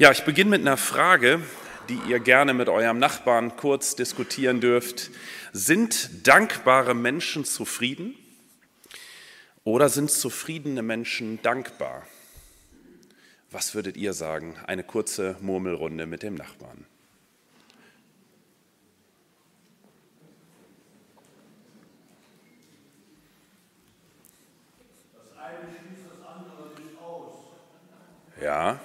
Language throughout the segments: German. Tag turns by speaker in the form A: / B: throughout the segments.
A: Ja, ich beginne mit einer Frage, die ihr gerne mit eurem Nachbarn kurz diskutieren dürft. Sind dankbare Menschen zufrieden oder sind zufriedene Menschen dankbar? Was würdet ihr sagen? Eine kurze Murmelrunde mit dem Nachbarn.
B: Das eine schließt das andere nicht aus.
A: Ja,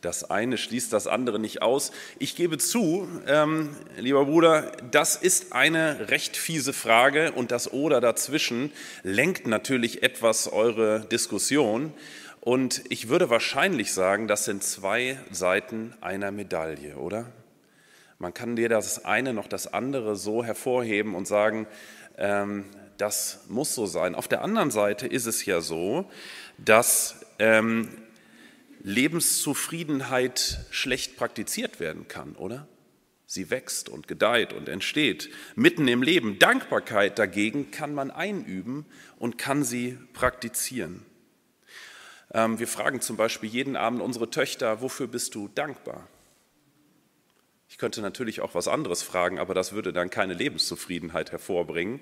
A: das eine schließt das andere nicht aus. Ich gebe zu, ähm, lieber Bruder, das ist eine recht fiese Frage und das Oder dazwischen lenkt natürlich etwas eure Diskussion. Und ich würde wahrscheinlich sagen, das sind zwei Seiten einer Medaille, oder? Man kann dir das eine noch das andere so hervorheben und sagen, ähm, das muss so sein. Auf der anderen Seite ist es ja so, dass ähm, Lebenszufriedenheit schlecht praktiziert werden kann, oder? Sie wächst und gedeiht und entsteht mitten im Leben. Dankbarkeit dagegen kann man einüben und kann sie praktizieren. Ähm, wir fragen zum Beispiel jeden Abend unsere Töchter, wofür bist du dankbar? Ich könnte natürlich auch was anderes fragen, aber das würde dann keine Lebenszufriedenheit hervorbringen.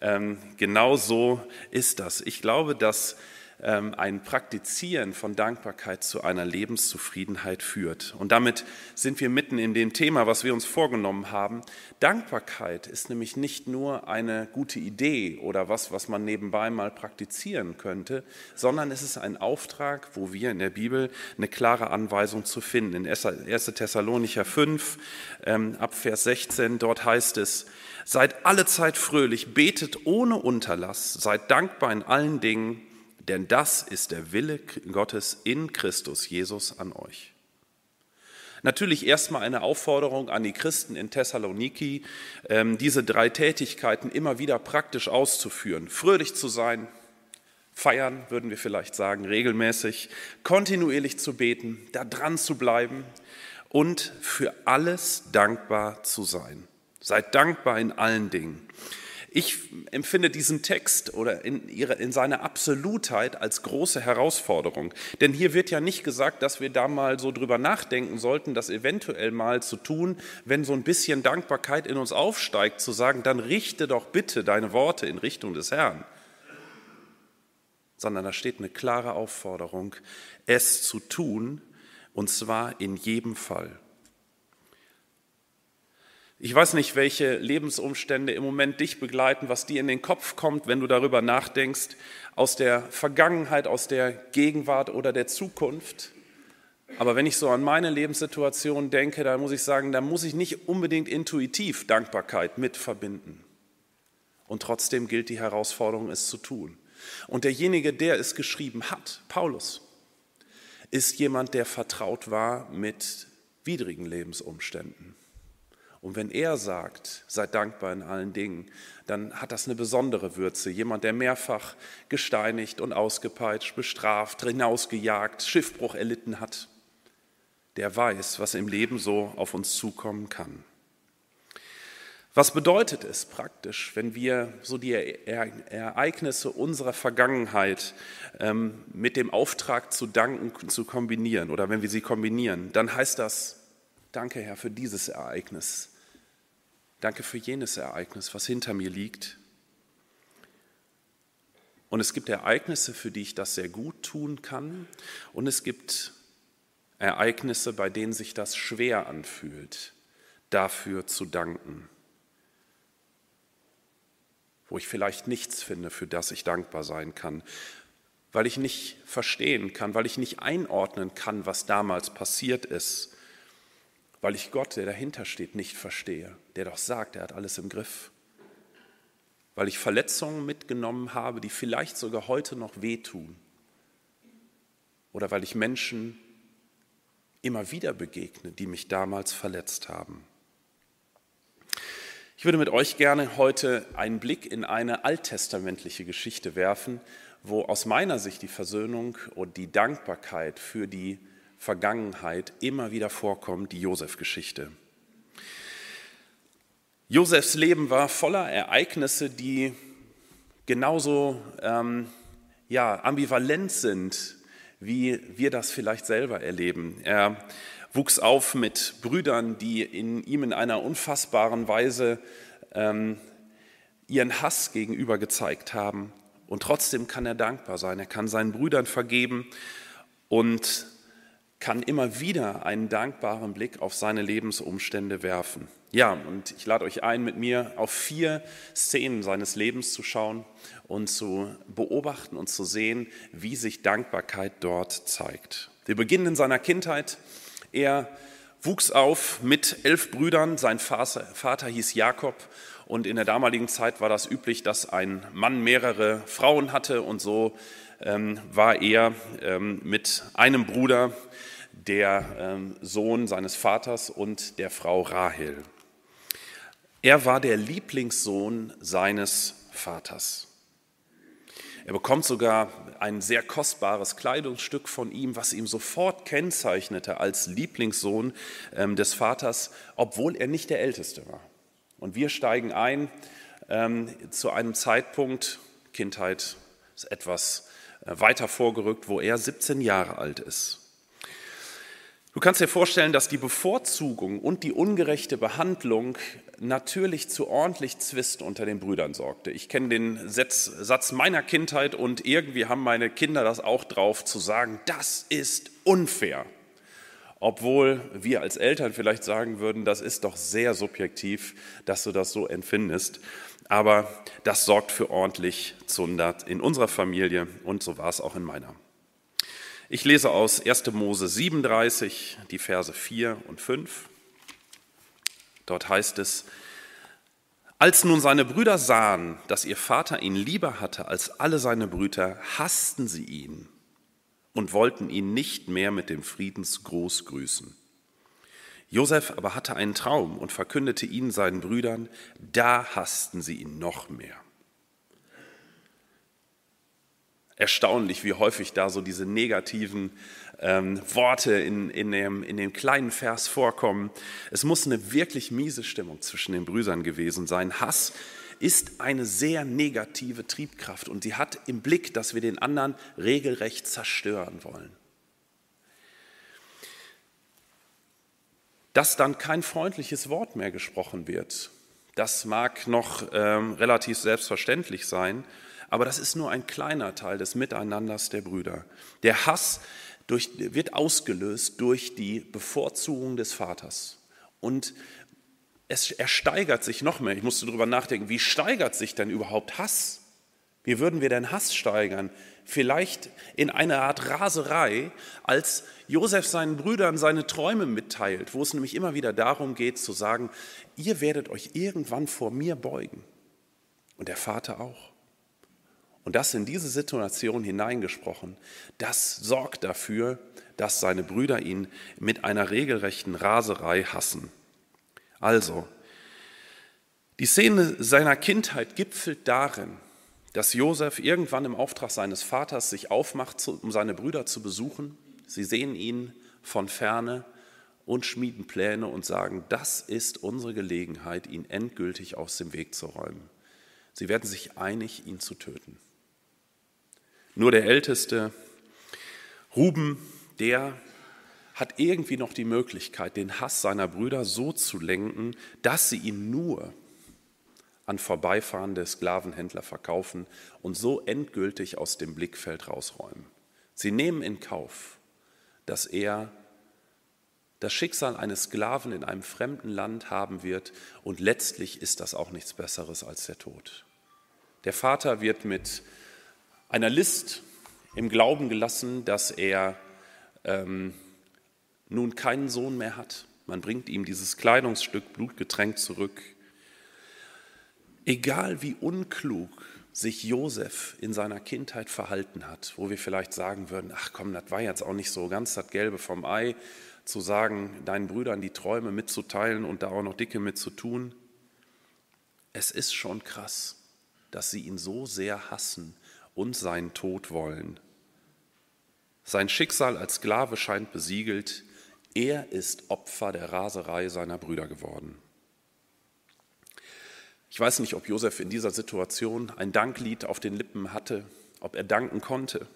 A: Ähm, genau so ist das. Ich glaube, dass ein Praktizieren von Dankbarkeit zu einer Lebenszufriedenheit führt. Und damit sind wir mitten in dem Thema, was wir uns vorgenommen haben. Dankbarkeit ist nämlich nicht nur eine gute Idee oder was, was man nebenbei mal praktizieren könnte, sondern es ist ein Auftrag, wo wir in der Bibel eine klare Anweisung zu finden. In 1. Thessalonicher 5 ähm, ab Vers 16, dort heißt es, Seid alle Zeit fröhlich, betet ohne Unterlass, seid dankbar in allen Dingen, denn das ist der Wille Gottes in Christus Jesus an euch. Natürlich erstmal eine Aufforderung an die Christen in Thessaloniki, ähm, diese drei Tätigkeiten immer wieder praktisch auszuführen. Fröhlich zu sein, feiern, würden wir vielleicht sagen, regelmäßig, kontinuierlich zu beten, da dran zu bleiben und für alles dankbar zu sein. Seid dankbar in allen Dingen. Ich empfinde diesen Text oder in, ihre, in seiner Absolutheit als große Herausforderung. Denn hier wird ja nicht gesagt, dass wir da mal so drüber nachdenken sollten, das eventuell mal zu tun, wenn so ein bisschen Dankbarkeit in uns aufsteigt, zu sagen, dann richte doch bitte deine Worte in Richtung des Herrn. Sondern da steht eine klare Aufforderung, es zu tun, und zwar in jedem Fall. Ich weiß nicht, welche Lebensumstände im Moment dich begleiten, was dir in den Kopf kommt, wenn du darüber nachdenkst, aus der Vergangenheit, aus der Gegenwart oder der Zukunft. Aber wenn ich so an meine Lebenssituation denke, dann muss ich sagen, da muss ich nicht unbedingt intuitiv Dankbarkeit mit verbinden. Und trotzdem gilt die Herausforderung, es zu tun. Und derjenige, der es geschrieben hat, Paulus, ist jemand, der vertraut war mit widrigen Lebensumständen. Und wenn er sagt, seid dankbar in allen Dingen, dann hat das eine besondere Würze. Jemand, der mehrfach gesteinigt und ausgepeitscht, bestraft, hinausgejagt, Schiffbruch erlitten hat, der weiß, was im Leben so auf uns zukommen kann. Was bedeutet es praktisch, wenn wir so die Ereignisse unserer Vergangenheit ähm, mit dem Auftrag zu danken zu kombinieren oder wenn wir sie kombinieren, dann heißt das, danke Herr für dieses Ereignis. Danke für jenes Ereignis, was hinter mir liegt. Und es gibt Ereignisse, für die ich das sehr gut tun kann. Und es gibt Ereignisse, bei denen sich das schwer anfühlt, dafür zu danken. Wo ich vielleicht nichts finde, für das ich dankbar sein kann. Weil ich nicht verstehen kann, weil ich nicht einordnen kann, was damals passiert ist weil ich Gott, der dahinter steht, nicht verstehe, der doch sagt, er hat alles im Griff. Weil ich Verletzungen mitgenommen habe, die vielleicht sogar heute noch wehtun. Oder weil ich Menschen immer wieder begegne, die mich damals verletzt haben. Ich würde mit euch gerne heute einen Blick in eine alttestamentliche Geschichte werfen, wo aus meiner Sicht die Versöhnung und die Dankbarkeit für die Vergangenheit immer wieder vorkommt, die Josef-Geschichte. Josefs Leben war voller Ereignisse, die genauso ähm, ja, ambivalent sind wie wir das vielleicht selber erleben. Er wuchs auf mit Brüdern, die in ihm in einer unfassbaren Weise ähm, ihren Hass gegenüber gezeigt haben. Und trotzdem kann er dankbar sein. Er kann seinen Brüdern vergeben und kann immer wieder einen dankbaren Blick auf seine Lebensumstände werfen. Ja, und ich lade euch ein, mit mir auf vier Szenen seines Lebens zu schauen und zu beobachten und zu sehen, wie sich Dankbarkeit dort zeigt. Wir beginnen in seiner Kindheit. Er wuchs auf mit elf Brüdern. Sein Vater hieß Jakob und in der damaligen Zeit war das üblich, dass ein Mann mehrere Frauen hatte und so ähm, war er ähm, mit einem Bruder der ähm, Sohn seines Vaters und der Frau Rahel. Er war der Lieblingssohn seines Vaters. Er bekommt sogar ein sehr kostbares Kleidungsstück von ihm, was ihm sofort kennzeichnete als Lieblingssohn ähm, des Vaters, obwohl er nicht der Älteste war. Und wir steigen ein ähm, zu einem Zeitpunkt, Kindheit ist etwas äh, weiter vorgerückt, wo er 17 Jahre alt ist. Du kannst dir vorstellen, dass die Bevorzugung und die ungerechte Behandlung natürlich zu ordentlich Zwist unter den Brüdern sorgte. Ich kenne den Satz meiner Kindheit und irgendwie haben meine Kinder das auch drauf zu sagen, das ist unfair. Obwohl wir als Eltern vielleicht sagen würden, das ist doch sehr subjektiv, dass du das so empfindest. Aber das sorgt für ordentlich Zundert in unserer Familie und so war es auch in meiner. Ich lese aus 1. Mose 37, die Verse 4 und 5. Dort heißt es, als nun seine Brüder sahen, dass ihr Vater ihn lieber hatte als alle seine Brüder, hassten sie ihn und wollten ihn nicht mehr mit dem Friedensgruß grüßen. Josef aber hatte einen Traum und verkündete ihn seinen Brüdern, da hassten sie ihn noch mehr. Erstaunlich, wie häufig da so diese negativen ähm, Worte in, in, dem, in dem kleinen Vers vorkommen. Es muss eine wirklich miese Stimmung zwischen den Brüdern gewesen sein. Hass ist eine sehr negative Triebkraft und sie hat im Blick, dass wir den anderen regelrecht zerstören wollen. Dass dann kein freundliches Wort mehr gesprochen wird, das mag noch ähm, relativ selbstverständlich sein, aber das ist nur ein kleiner Teil des Miteinanders der Brüder. Der Hass durch, wird ausgelöst durch die Bevorzugung des Vaters. Und es, er steigert sich noch mehr. Ich musste darüber nachdenken, wie steigert sich denn überhaupt Hass? Wie würden wir denn Hass steigern? Vielleicht in einer Art Raserei, als Josef seinen Brüdern seine Träume mitteilt, wo es nämlich immer wieder darum geht zu sagen, ihr werdet euch irgendwann vor mir beugen. Und der Vater auch. Und das in diese Situation hineingesprochen, das sorgt dafür, dass seine Brüder ihn mit einer regelrechten Raserei hassen. Also, die Szene seiner Kindheit gipfelt darin, dass Josef irgendwann im Auftrag seines Vaters sich aufmacht, um seine Brüder zu besuchen. Sie sehen ihn von ferne und schmieden Pläne und sagen, das ist unsere Gelegenheit, ihn endgültig aus dem Weg zu räumen. Sie werden sich einig, ihn zu töten. Nur der Älteste, Ruben, der hat irgendwie noch die Möglichkeit, den Hass seiner Brüder so zu lenken, dass sie ihn nur an vorbeifahrende Sklavenhändler verkaufen und so endgültig aus dem Blickfeld rausräumen. Sie nehmen in Kauf, dass er das Schicksal eines Sklaven in einem fremden Land haben wird und letztlich ist das auch nichts Besseres als der Tod. Der Vater wird mit einer List im Glauben gelassen, dass er ähm, nun keinen Sohn mehr hat. Man bringt ihm dieses Kleidungsstück blutgetränkt zurück. Egal wie unklug sich Josef in seiner Kindheit verhalten hat, wo wir vielleicht sagen würden, ach komm, das war jetzt auch nicht so ganz das Gelbe vom Ei, zu sagen, deinen Brüdern die Träume mitzuteilen und da auch noch dicke mitzutun. Es ist schon krass, dass sie ihn so sehr hassen, und seinen Tod wollen. Sein Schicksal als Sklave scheint besiegelt. Er ist Opfer der Raserei seiner Brüder geworden. Ich weiß nicht, ob Josef in dieser Situation ein Danklied auf den Lippen hatte, ob er danken konnte.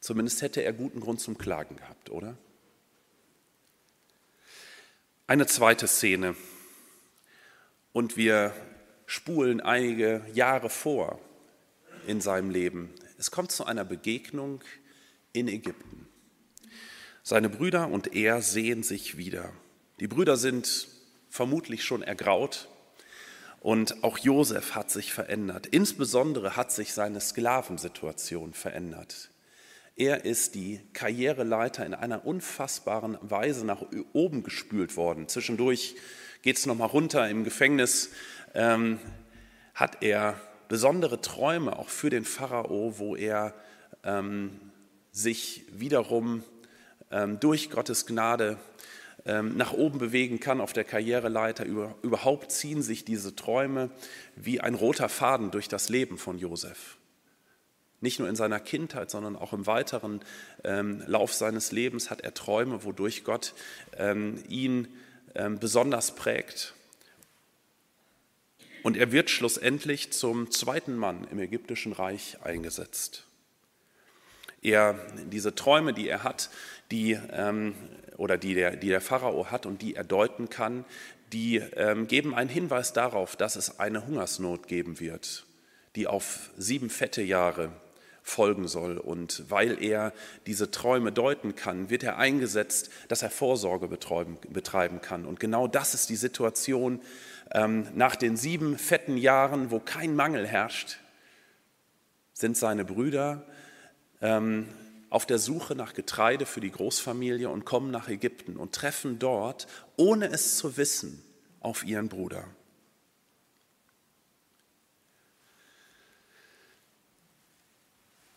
A: Zumindest hätte er guten Grund zum Klagen gehabt, oder? Eine zweite Szene. Und wir spulen einige Jahre vor in seinem Leben. Es kommt zu einer Begegnung in Ägypten. Seine Brüder und er sehen sich wieder. Die Brüder sind vermutlich schon ergraut und auch Josef hat sich verändert. Insbesondere hat sich seine Sklavensituation verändert. Er ist die Karriereleiter in einer unfassbaren Weise nach oben gespült worden. Zwischendurch geht es nochmal runter. Im Gefängnis ähm, hat er besondere Träume auch für den Pharao, wo er ähm, sich wiederum ähm, durch Gottes Gnade ähm, nach oben bewegen kann auf der Karriereleiter. überhaupt ziehen sich diese Träume wie ein roter Faden durch das Leben von Josef. Nicht nur in seiner Kindheit, sondern auch im weiteren ähm, Lauf seines Lebens hat er Träume, wodurch Gott ähm, ihn ähm, besonders prägt. Und er wird schlussendlich zum zweiten Mann im ägyptischen Reich eingesetzt. Er, diese Träume, die er hat, die, ähm, oder die der, die der Pharao hat und die er deuten kann, die ähm, geben einen Hinweis darauf, dass es eine Hungersnot geben wird, die auf sieben fette Jahre folgen soll. Und weil er diese Träume deuten kann, wird er eingesetzt, dass er Vorsorge betreiben kann. Und genau das ist die Situation nach den sieben fetten Jahren, wo kein Mangel herrscht, sind seine Brüder ähm, auf der Suche nach Getreide für die Großfamilie und kommen nach Ägypten und treffen dort, ohne es zu wissen, auf ihren Bruder.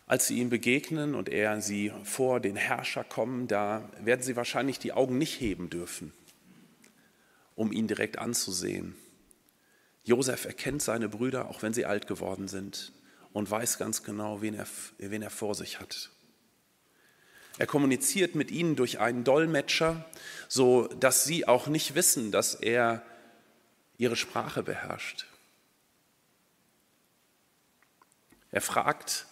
A: Als sie ihm begegnen und er sie vor den Herrscher kommen, da werden sie wahrscheinlich die Augen nicht heben dürfen, um ihn direkt anzusehen. Josef erkennt seine Brüder, auch wenn sie alt geworden sind, und weiß ganz genau, wen er, wen er vor sich hat. Er kommuniziert mit ihnen durch einen Dolmetscher, so dass sie auch nicht wissen, dass er ihre Sprache beherrscht. Er fragt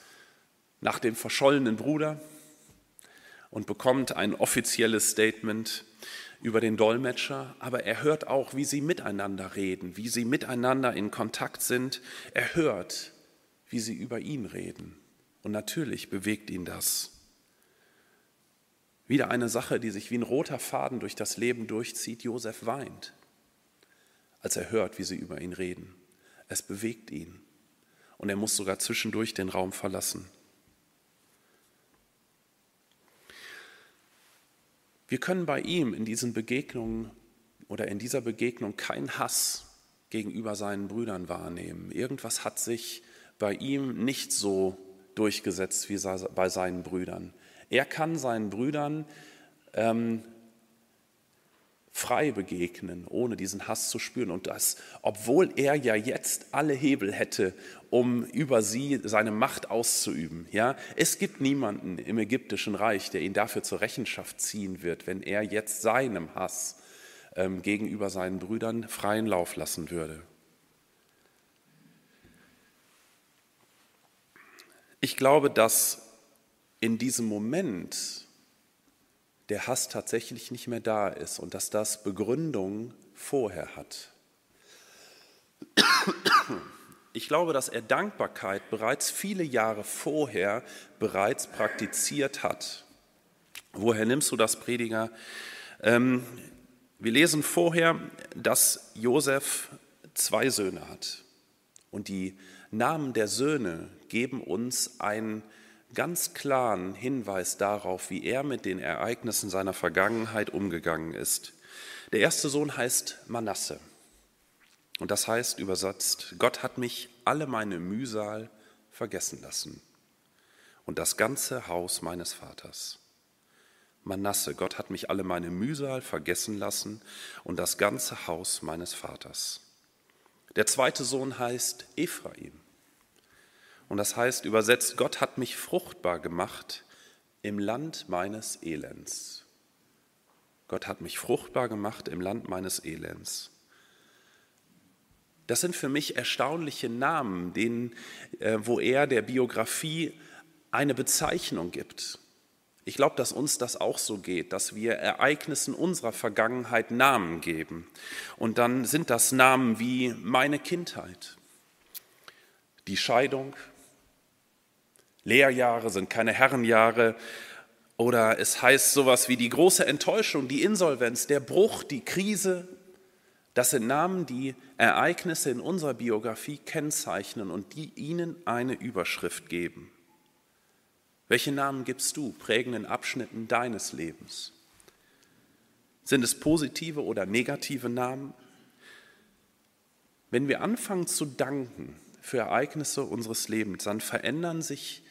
A: nach dem verschollenen Bruder und bekommt ein offizielles Statement über den Dolmetscher, aber er hört auch, wie sie miteinander reden, wie sie miteinander in Kontakt sind. Er hört, wie sie über ihn reden. Und natürlich bewegt ihn das. Wieder eine Sache, die sich wie ein roter Faden durch das Leben durchzieht. Josef weint, als er hört, wie sie über ihn reden. Es bewegt ihn. Und er muss sogar zwischendurch den Raum verlassen. Wir können bei ihm in diesen Begegnungen oder in dieser Begegnung keinen Hass gegenüber seinen Brüdern wahrnehmen. Irgendwas hat sich bei ihm nicht so durchgesetzt wie bei seinen Brüdern. Er kann seinen Brüdern ähm, frei begegnen, ohne diesen Hass zu spüren. Und das, obwohl er ja jetzt alle Hebel hätte, um über sie seine Macht auszuüben. Ja, es gibt niemanden im ägyptischen Reich, der ihn dafür zur Rechenschaft ziehen wird, wenn er jetzt seinem Hass ähm, gegenüber seinen Brüdern freien Lauf lassen würde. Ich glaube, dass in diesem Moment der Hass tatsächlich nicht mehr da ist und dass das Begründung vorher hat. Ich glaube, dass er Dankbarkeit bereits viele Jahre vorher bereits praktiziert hat. Woher nimmst du das, Prediger? Ähm, wir lesen vorher, dass Josef zwei Söhne hat. Und die Namen der Söhne geben uns ein ganz klaren Hinweis darauf, wie er mit den Ereignissen seiner Vergangenheit umgegangen ist. Der erste Sohn heißt Manasse. Und das heißt übersetzt, Gott hat mich alle meine Mühsal vergessen lassen und das ganze Haus meines Vaters. Manasse, Gott hat mich alle meine Mühsal vergessen lassen und das ganze Haus meines Vaters. Der zweite Sohn heißt Ephraim. Und das heißt übersetzt, Gott hat mich fruchtbar gemacht im Land meines Elends. Gott hat mich fruchtbar gemacht im Land meines Elends. Das sind für mich erstaunliche Namen, denen, äh, wo er der Biografie eine Bezeichnung gibt. Ich glaube, dass uns das auch so geht, dass wir Ereignissen unserer Vergangenheit Namen geben. Und dann sind das Namen wie meine Kindheit, die Scheidung, Lehrjahre sind keine Herrenjahre, oder es heißt sowas wie die große Enttäuschung, die Insolvenz, der Bruch, die Krise. Das sind Namen, die Ereignisse in unserer Biografie kennzeichnen und die ihnen eine Überschrift geben. Welche Namen gibst du prägenden Abschnitten deines Lebens? Sind es positive oder negative Namen? Wenn wir anfangen zu danken für Ereignisse unseres Lebens, dann verändern sich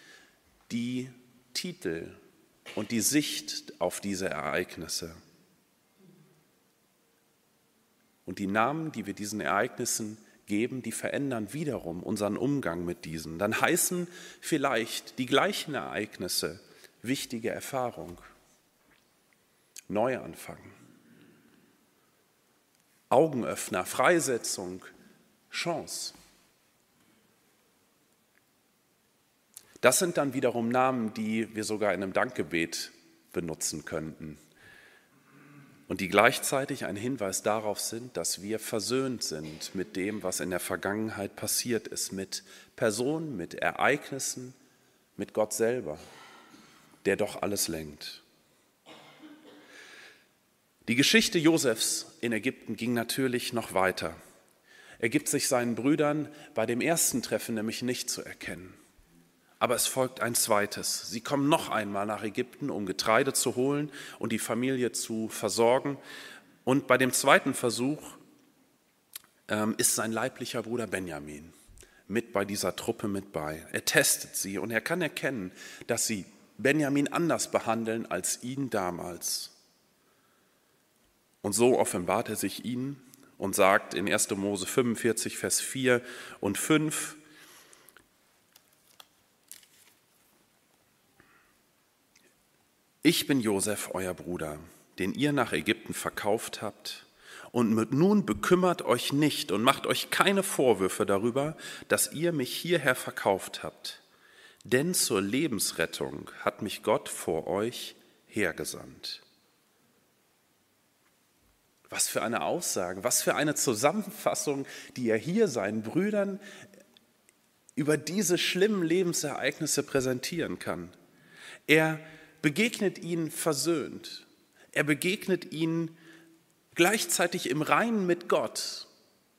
A: die Titel und die Sicht auf diese Ereignisse. Und die Namen, die wir diesen Ereignissen geben, die verändern wiederum unseren Umgang mit diesen. Dann heißen vielleicht die gleichen Ereignisse wichtige Erfahrung, Neuanfang, Augenöffner, Freisetzung, Chance. Das sind dann wiederum Namen, die wir sogar in einem Dankgebet benutzen könnten und die gleichzeitig ein Hinweis darauf sind, dass wir versöhnt sind mit dem, was in der Vergangenheit passiert ist, mit Personen, mit Ereignissen, mit Gott selber, der doch alles lenkt. Die Geschichte Josefs in Ägypten ging natürlich noch weiter. Er gibt sich seinen Brüdern bei dem ersten Treffen nämlich nicht zu erkennen. Aber es folgt ein zweites. Sie kommen noch einmal nach Ägypten, um Getreide zu holen und die Familie zu versorgen. Und bei dem zweiten Versuch ähm, ist sein leiblicher Bruder Benjamin mit bei dieser Truppe mit bei. Er testet sie und er kann erkennen, dass sie Benjamin anders behandeln als ihn damals. Und so offenbart er sich ihnen und sagt in 1. Mose 45, Vers 4 und 5, Ich bin Josef, euer Bruder, den ihr nach Ägypten verkauft habt. Und nun bekümmert euch nicht und macht euch keine Vorwürfe darüber, dass ihr mich hierher verkauft habt. Denn zur Lebensrettung hat mich Gott vor euch hergesandt. Was für eine Aussage, was für eine Zusammenfassung, die er hier seinen Brüdern über diese schlimmen Lebensereignisse präsentieren kann. Er begegnet ihnen versöhnt. Er begegnet ihnen gleichzeitig im Reinen mit Gott.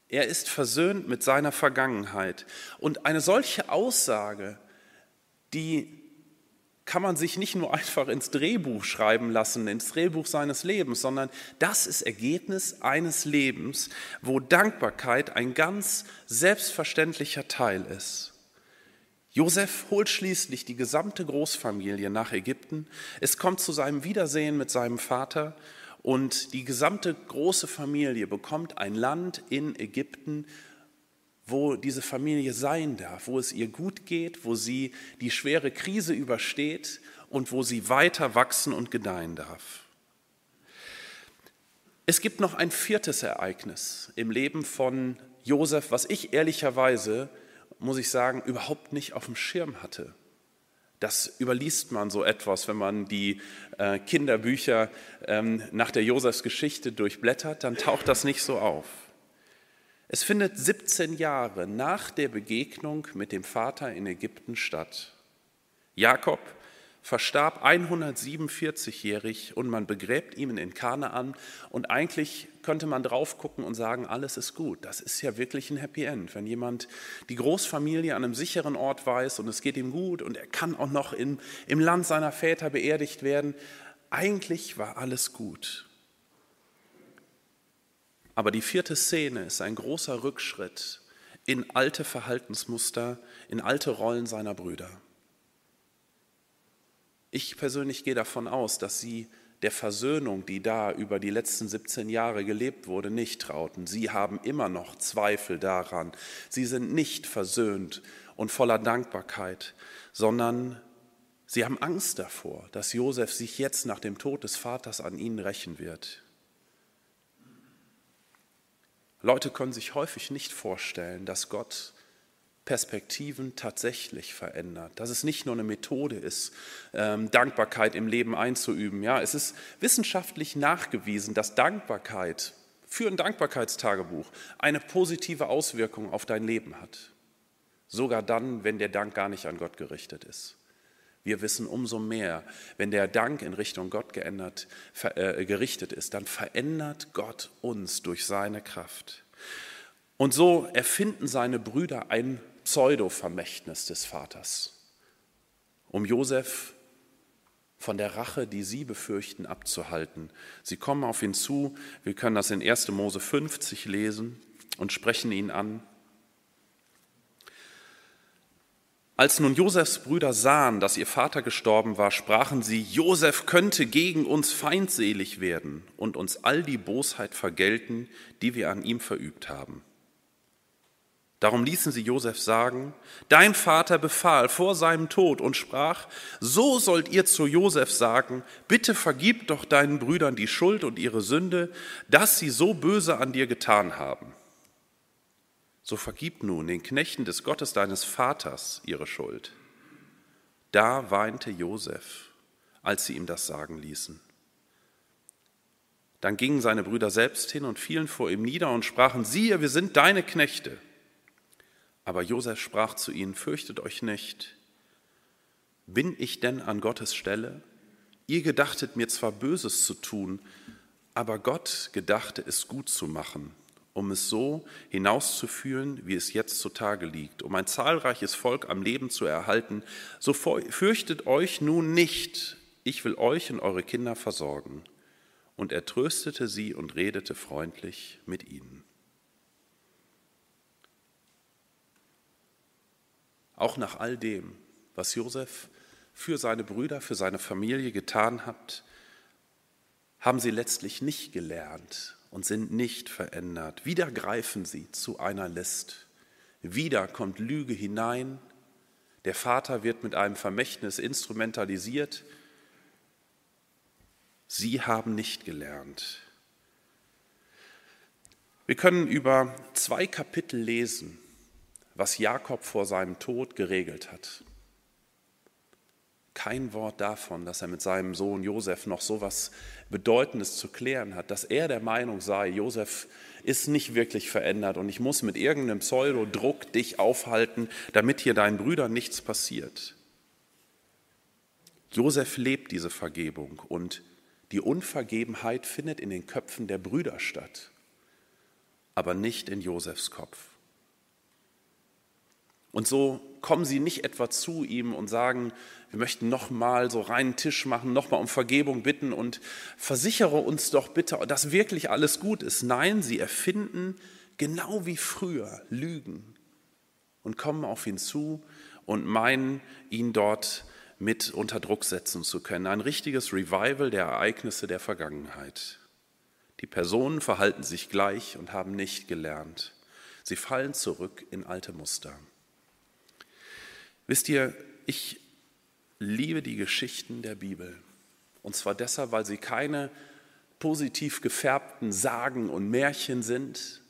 A: Er ist versöhnt mit seiner Vergangenheit. Und eine solche Aussage, die kann man sich nicht nur einfach ins Drehbuch schreiben lassen, ins Drehbuch seines Lebens, sondern das ist Ergebnis eines Lebens, wo Dankbarkeit ein ganz selbstverständlicher Teil ist. Josef holt schließlich die gesamte Großfamilie nach Ägypten. Es kommt zu seinem Wiedersehen mit seinem Vater und die gesamte große Familie bekommt ein Land in Ägypten, wo diese Familie sein darf, wo es ihr gut geht, wo sie die schwere Krise übersteht und wo sie weiter wachsen und gedeihen darf. Es gibt noch ein viertes Ereignis im Leben von Josef, was ich ehrlicherweise muss ich sagen, überhaupt nicht auf dem Schirm hatte. Das überliest man so etwas, wenn man die äh, Kinderbücher ähm, nach der Josefsgeschichte durchblättert, dann taucht das nicht so auf. Es findet 17 Jahre nach der Begegnung mit dem Vater in Ägypten statt. Jakob verstarb 147-jährig und man begräbt ihn in Kanaan und eigentlich könnte man drauf gucken und sagen, alles ist gut. Das ist ja wirklich ein Happy End. Wenn jemand die Großfamilie an einem sicheren Ort weiß und es geht ihm gut und er kann auch noch in, im Land seiner Väter beerdigt werden, eigentlich war alles gut. Aber die vierte Szene ist ein großer Rückschritt in alte Verhaltensmuster, in alte Rollen seiner Brüder. Ich persönlich gehe davon aus, dass sie der Versöhnung, die da über die letzten 17 Jahre gelebt wurde, nicht trauten. Sie haben immer noch Zweifel daran. Sie sind nicht versöhnt und voller Dankbarkeit, sondern sie haben Angst davor, dass Josef sich jetzt nach dem Tod des Vaters an ihnen rächen wird. Leute können sich häufig nicht vorstellen, dass Gott Perspektiven tatsächlich verändert, dass es nicht nur eine Methode ist, ähm, Dankbarkeit im Leben einzuüben. Ja, es ist wissenschaftlich nachgewiesen, dass Dankbarkeit für ein Dankbarkeitstagebuch eine positive Auswirkung auf dein Leben hat. Sogar dann, wenn der Dank gar nicht an Gott gerichtet ist. Wir wissen umso mehr, wenn der Dank in Richtung Gott geändert, äh, gerichtet ist, dann verändert Gott uns durch seine Kraft. Und so erfinden seine Brüder ein Pseudo-Vermächtnis des Vaters, um Josef von der Rache, die sie befürchten, abzuhalten. Sie kommen auf ihn zu, wir können das in 1. Mose 50 lesen und sprechen ihn an. Als nun Josefs Brüder sahen, dass ihr Vater gestorben war, sprachen sie, Josef könnte gegen uns feindselig werden und uns all die Bosheit vergelten, die wir an ihm verübt haben. Darum ließen sie Josef sagen, dein Vater befahl vor seinem Tod und sprach, so sollt ihr zu Josef sagen, bitte vergib doch deinen Brüdern die Schuld und ihre Sünde, dass sie so böse an dir getan haben. So vergib nun den Knechten des Gottes deines Vaters ihre Schuld. Da weinte Josef, als sie ihm das sagen ließen. Dann gingen seine Brüder selbst hin und fielen vor ihm nieder und sprachen, siehe, wir sind deine Knechte. Aber Josef sprach zu ihnen, fürchtet euch nicht. Bin ich denn an Gottes Stelle? Ihr gedachtet mir zwar Böses zu tun, aber Gott gedachte es gut zu machen, um es so hinauszuführen, wie es jetzt zutage liegt, um ein zahlreiches Volk am Leben zu erhalten. So fürchtet euch nun nicht, ich will euch und eure Kinder versorgen. Und er tröstete sie und redete freundlich mit ihnen. Auch nach all dem, was Josef für seine Brüder, für seine Familie getan hat, haben sie letztlich nicht gelernt und sind nicht verändert. Wieder greifen sie zu einer List. Wieder kommt Lüge hinein. Der Vater wird mit einem Vermächtnis instrumentalisiert. Sie haben nicht gelernt. Wir können über zwei Kapitel lesen, was Jakob vor seinem Tod geregelt hat. Kein Wort davon, dass er mit seinem Sohn Josef noch so etwas Bedeutendes zu klären hat, dass er der Meinung sei, Josef ist nicht wirklich verändert und ich muss mit irgendeinem Pseudodruck dich aufhalten, damit hier deinen Brüdern nichts passiert. Josef lebt diese Vergebung und die Unvergebenheit findet in den Köpfen der Brüder statt, aber nicht in Josefs Kopf. Und so kommen sie nicht etwa zu ihm und sagen, wir möchten nochmal so reinen Tisch machen, nochmal um Vergebung bitten und versichere uns doch bitte, dass wirklich alles gut ist. Nein, sie erfinden genau wie früher Lügen und kommen auf ihn zu und meinen, ihn dort mit unter Druck setzen zu können. Ein richtiges Revival der Ereignisse der Vergangenheit. Die Personen verhalten sich gleich und haben nicht gelernt. Sie fallen zurück in alte Muster. Wisst ihr, ich liebe die Geschichten der Bibel. Und zwar deshalb, weil sie keine positiv gefärbten Sagen und Märchen sind,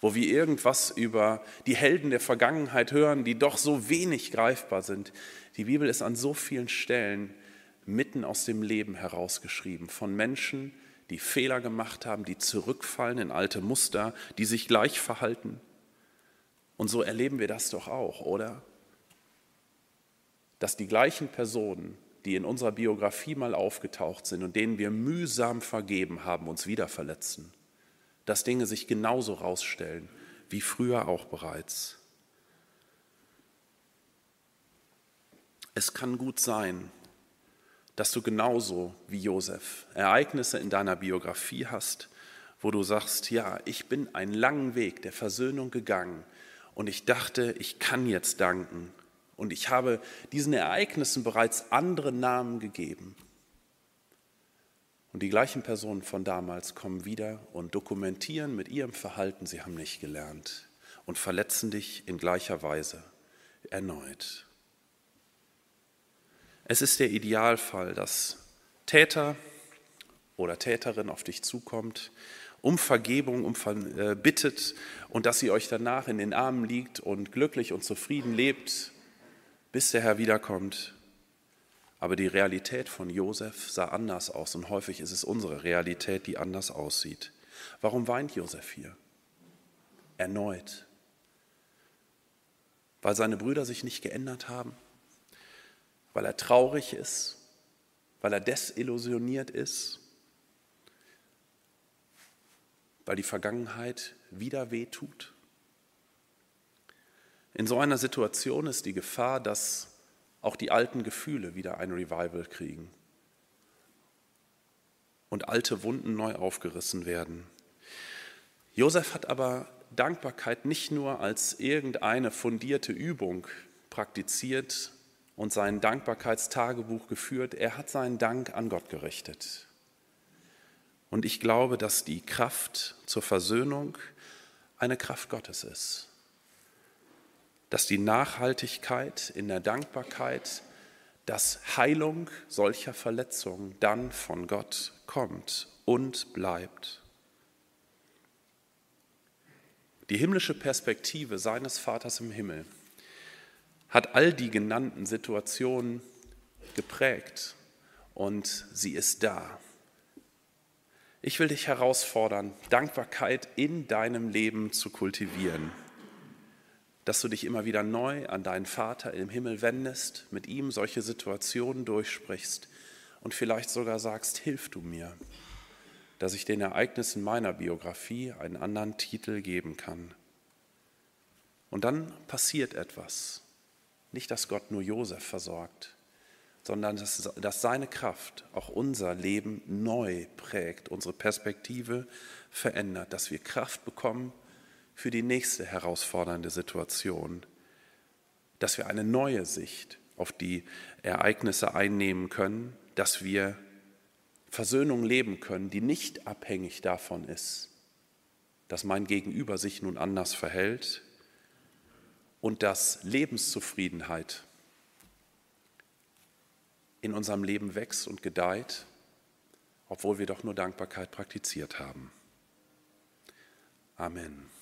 A: wo wir irgendwas über die Helden der Vergangenheit hören, die doch so wenig greifbar sind. Die Bibel ist an so vielen Stellen mitten aus dem Leben herausgeschrieben von Menschen, die Fehler gemacht haben, die zurückfallen in alte Muster, die sich gleich verhalten. Und so erleben wir das doch auch, oder? Dass die gleichen Personen, die in unserer Biografie mal aufgetaucht sind und denen wir mühsam vergeben haben, uns wieder verletzen, dass Dinge sich genauso rausstellen wie früher auch bereits. Es kann gut sein, dass du genauso wie Josef Ereignisse in deiner Biografie hast, wo du sagst, ja, ich bin einen langen Weg der Versöhnung gegangen und ich dachte, ich kann jetzt danken und ich habe diesen Ereignissen bereits andere Namen gegeben. Und die gleichen Personen von damals kommen wieder und dokumentieren mit ihrem Verhalten, sie haben nicht gelernt und verletzen dich in gleicher Weise erneut. Es ist der Idealfall, dass Täter oder Täterin auf dich zukommt um Vergebung, um äh, bittet und dass sie euch danach in den Armen liegt und glücklich und zufrieden lebt, bis der Herr wiederkommt. Aber die Realität von Josef sah anders aus und häufig ist es unsere Realität, die anders aussieht. Warum weint Josef hier? Erneut. Weil seine Brüder sich nicht geändert haben, weil er traurig ist, weil er desillusioniert ist, weil die Vergangenheit wieder wehtut. In so einer Situation ist die Gefahr, dass auch die alten Gefühle wieder ein Revival kriegen und alte Wunden neu aufgerissen werden. Josef hat aber Dankbarkeit nicht nur als irgendeine fundierte Übung praktiziert und sein Dankbarkeitstagebuch geführt, er hat seinen Dank an Gott gerichtet. Und ich glaube, dass die Kraft zur Versöhnung eine Kraft Gottes ist. Dass die Nachhaltigkeit in der Dankbarkeit, dass Heilung solcher Verletzungen dann von Gott kommt und bleibt. Die himmlische Perspektive seines Vaters im Himmel hat all die genannten Situationen geprägt und sie ist da. Ich will dich herausfordern, Dankbarkeit in deinem Leben zu kultivieren, dass du dich immer wieder neu an deinen Vater im Himmel wendest, mit ihm solche Situationen durchsprichst und vielleicht sogar sagst, hilf du mir dass ich den Ereignissen meiner Biografie einen anderen Titel geben kann. Und dann passiert etwas. Nicht, dass Gott nur Josef versorgt, sondern dass, dass seine Kraft auch unser Leben neu prägt, unsere Perspektive verändert, dass wir Kraft bekommen für die nächste herausfordernde Situation, dass wir eine neue Sicht auf die Ereignisse einnehmen können, dass wir Versöhnung leben können, die nicht abhängig davon ist, dass mein Gegenüber sich nun anders verhält und dass Lebenszufriedenheit in unserem Leben wächst und gedeiht, obwohl wir doch nur Dankbarkeit praktiziert haben. Amen.